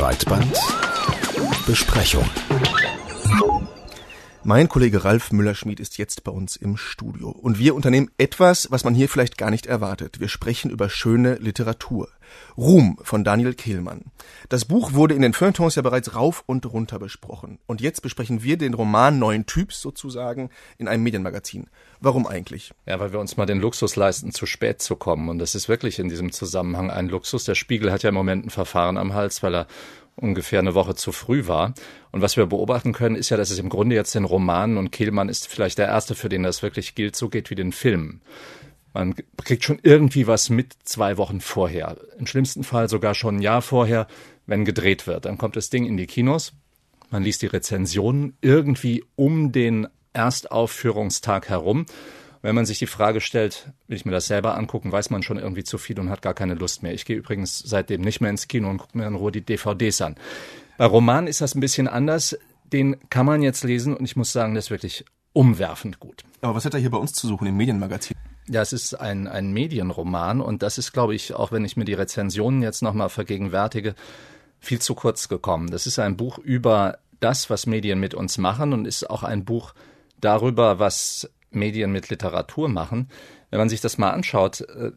Breitband Besprechung. Mein Kollege Ralf Müller-Schmid ist jetzt bei uns im Studio. Und wir unternehmen etwas, was man hier vielleicht gar nicht erwartet. Wir sprechen über schöne Literatur. Ruhm von Daniel Kehlmann. Das Buch wurde in den Feuilletons ja bereits rauf und runter besprochen. Und jetzt besprechen wir den Roman neuen Typs sozusagen in einem Medienmagazin. Warum eigentlich? Ja, weil wir uns mal den Luxus leisten, zu spät zu kommen. Und das ist wirklich in diesem Zusammenhang ein Luxus. Der Spiegel hat ja im Moment ein Verfahren am Hals, weil er ungefähr eine Woche zu früh war. Und was wir beobachten können, ist ja, dass es im Grunde jetzt den Romanen und Kehlmann ist vielleicht der erste, für den das wirklich gilt, so geht wie den Filmen. Man kriegt schon irgendwie was mit zwei Wochen vorher. Im schlimmsten Fall sogar schon ein Jahr vorher, wenn gedreht wird. Dann kommt das Ding in die Kinos. Man liest die Rezensionen irgendwie um den Erstaufführungstag herum. Wenn man sich die Frage stellt, will ich mir das selber angucken, weiß man schon irgendwie zu viel und hat gar keine Lust mehr. Ich gehe übrigens seitdem nicht mehr ins Kino und gucke mir in Ruhe die DVDs an. Bei Roman ist das ein bisschen anders. Den kann man jetzt lesen und ich muss sagen, das ist wirklich umwerfend gut. Aber was hat er hier bei uns zu suchen im Medienmagazin? Ja, es ist ein, ein Medienroman und das ist, glaube ich, auch wenn ich mir die Rezensionen jetzt nochmal vergegenwärtige, viel zu kurz gekommen. Das ist ein Buch über das, was Medien mit uns machen und ist auch ein Buch darüber, was Medien mit Literatur machen. Wenn man sich das mal anschaut, äh,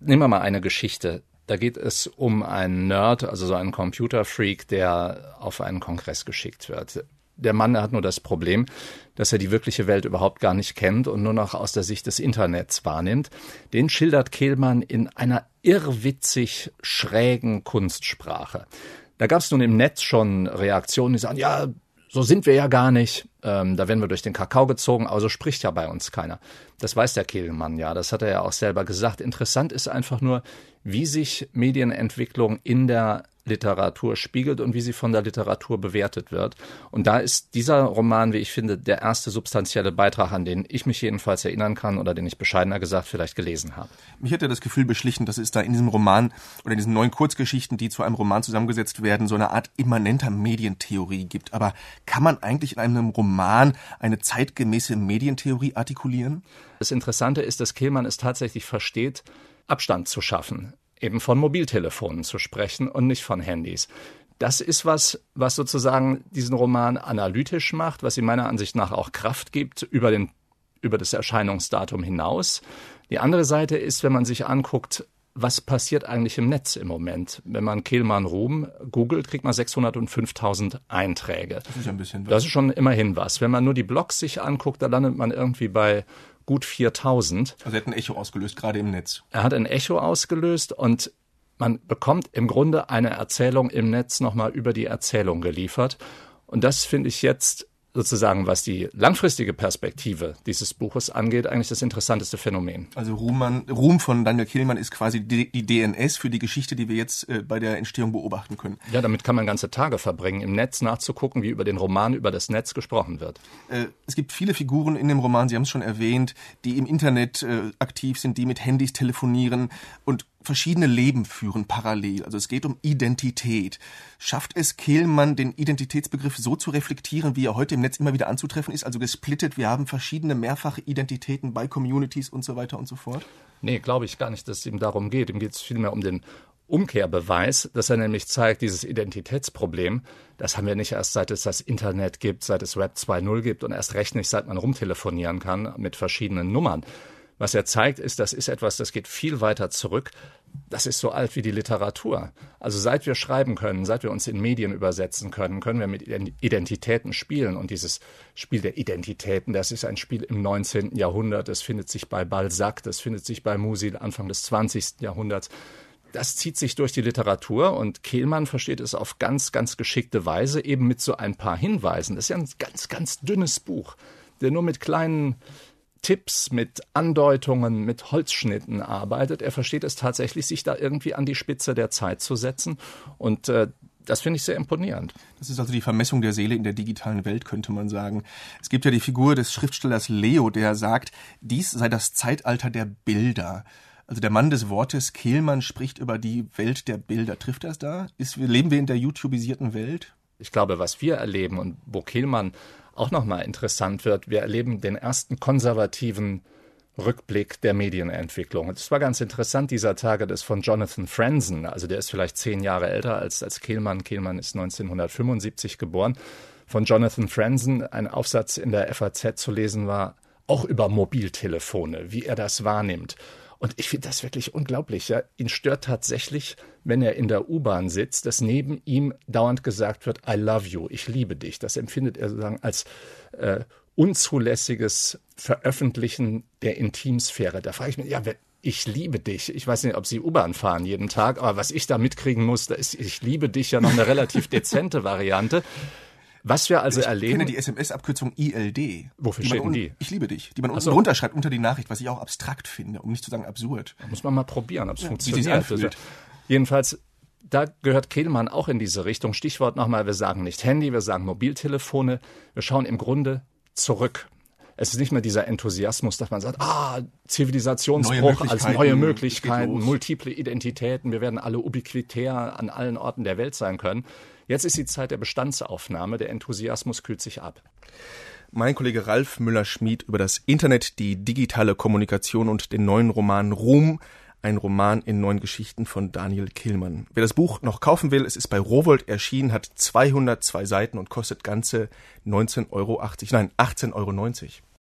nehmen wir mal eine Geschichte. Da geht es um einen Nerd, also so einen Computerfreak, der auf einen Kongress geschickt wird. Der Mann hat nur das Problem, dass er die wirkliche Welt überhaupt gar nicht kennt und nur noch aus der Sicht des Internets wahrnimmt. Den schildert Kehlmann in einer irrwitzig schrägen Kunstsprache. Da gab es nun im Netz schon Reaktionen, die sagen, ja, so sind wir ja gar nicht. Ähm, da werden wir durch den Kakao gezogen, aber so spricht ja bei uns keiner. Das weiß der Kehlmann ja, das hat er ja auch selber gesagt. Interessant ist einfach nur, wie sich Medienentwicklung in der Literatur spiegelt und wie sie von der Literatur bewertet wird. Und da ist dieser Roman, wie ich finde, der erste substanzielle Beitrag, an den ich mich jedenfalls erinnern kann oder den ich bescheidener gesagt vielleicht gelesen habe. Mich hätte das Gefühl beschlichen, dass es da in diesem Roman oder in diesen neuen Kurzgeschichten, die zu einem Roman zusammengesetzt werden, so eine Art immanenter Medientheorie gibt. Aber kann man eigentlich in einem Roman eine zeitgemäße Medientheorie artikulieren? Das Interessante ist, dass Kehlmann es tatsächlich versteht, Abstand zu schaffen eben von Mobiltelefonen zu sprechen und nicht von Handys. Das ist was, was sozusagen diesen Roman analytisch macht, was ihm meiner Ansicht nach auch Kraft gibt über den, über das Erscheinungsdatum hinaus. Die andere Seite ist, wenn man sich anguckt, was passiert eigentlich im Netz im Moment? Wenn man Kehlmann Ruhm googelt, kriegt man 605.000 Einträge. Das ist ein bisschen was. Das ist schon immerhin was. Wenn man nur die Blogs sich anguckt, da landet man irgendwie bei gut 4000. Also er hat ein Echo ausgelöst, gerade im Netz. Er hat ein Echo ausgelöst und man bekommt im Grunde eine Erzählung im Netz nochmal über die Erzählung geliefert. Und das finde ich jetzt sozusagen, was die langfristige Perspektive dieses Buches angeht, eigentlich das interessanteste Phänomen. Also Ruhmann, Ruhm von Daniel Kehlmann ist quasi die, die DNS für die Geschichte, die wir jetzt äh, bei der Entstehung beobachten können. Ja, damit kann man ganze Tage verbringen, im Netz nachzugucken, wie über den Roman, über das Netz gesprochen wird. Äh, es gibt viele Figuren in dem Roman, Sie haben es schon erwähnt, die im Internet äh, aktiv sind, die mit Handys telefonieren und verschiedene Leben führen parallel. Also es geht um Identität. Schafft es Kehlmann, den Identitätsbegriff so zu reflektieren, wie er heute im Netz immer wieder anzutreffen ist? Also gesplittet, wir haben verschiedene mehrfache Identitäten bei Communities und so weiter und so fort? Nee, glaube ich gar nicht, dass es ihm darum geht. Ihm geht es vielmehr um den Umkehrbeweis, dass er nämlich zeigt, dieses Identitätsproblem, das haben wir nicht erst seit es das Internet gibt, seit es Web 2.0 gibt und erst recht nicht, seit man rumtelefonieren kann mit verschiedenen Nummern. Was er zeigt, ist, das ist etwas, das geht viel weiter zurück. Das ist so alt wie die Literatur. Also seit wir schreiben können, seit wir uns in Medien übersetzen können, können wir mit Identitäten spielen. Und dieses Spiel der Identitäten, das ist ein Spiel im 19. Jahrhundert. Das findet sich bei Balzac, das findet sich bei Musil Anfang des 20. Jahrhunderts. Das zieht sich durch die Literatur und Kehlmann versteht es auf ganz, ganz geschickte Weise, eben mit so ein paar Hinweisen. Das ist ja ein ganz, ganz dünnes Buch, der nur mit kleinen Tipps, mit Andeutungen, mit Holzschnitten arbeitet. Er versteht es tatsächlich, sich da irgendwie an die Spitze der Zeit zu setzen. Und äh, das finde ich sehr imponierend. Das ist also die Vermessung der Seele in der digitalen Welt, könnte man sagen. Es gibt ja die Figur des Schriftstellers Leo, der sagt, dies sei das Zeitalter der Bilder. Also der Mann des Wortes Kehlmann spricht über die Welt der Bilder. Trifft das da? Ist, leben wir in der YouTubisierten Welt? Ich glaube, was wir erleben und wo Kehlmann auch nochmal interessant wird. Wir erleben den ersten konservativen Rückblick der Medienentwicklung. Es war ganz interessant dieser Tage, das von Jonathan Franzen, also der ist vielleicht zehn Jahre älter als, als Kehlmann. Kehlmann ist 1975 geboren. Von Jonathan Franzen ein Aufsatz in der FAZ zu lesen war, auch über Mobiltelefone, wie er das wahrnimmt. Und ich finde das wirklich unglaublich. Ja. Ihn stört tatsächlich, wenn er in der U-Bahn sitzt, dass neben ihm dauernd gesagt wird, I love you, ich liebe dich. Das empfindet er sozusagen als äh, unzulässiges Veröffentlichen der Intimsphäre. Da frage ich mich, ja, ich liebe dich. Ich weiß nicht, ob Sie U-Bahn fahren jeden Tag, aber was ich da mitkriegen muss, da ist ich liebe dich ja noch eine relativ dezente Variante. Was wir also ich erleben. Ich kenne die SMS-Abkürzung ILD. Wofür steht denn die? Ich liebe dich. Die man unten so. runterschreibt unter die Nachricht, was ich auch abstrakt finde, um nicht zu sagen absurd. Da muss man mal probieren, ob es ja, funktioniert. Jedenfalls, da gehört Kehlmann auch in diese Richtung. Stichwort nochmal, wir sagen nicht Handy, wir sagen Mobiltelefone. Wir schauen im Grunde zurück. Es ist nicht mehr dieser Enthusiasmus, dass man sagt, ah, Zivilisationsbruch neue als neue Möglichkeiten, multiple Identitäten, wir werden alle ubiquitär an allen Orten der Welt sein können. Jetzt ist die Zeit der Bestandsaufnahme, der Enthusiasmus kühlt sich ab. Mein Kollege Ralf Müller-Schmid über das Internet, die digitale Kommunikation und den neuen Roman Ruhm, ein Roman in neun Geschichten von Daniel Killmann. Wer das Buch noch kaufen will, es ist bei Rowold erschienen, hat 202 Seiten und kostet ganze 19,80 Euro, nein, 18,90 Euro.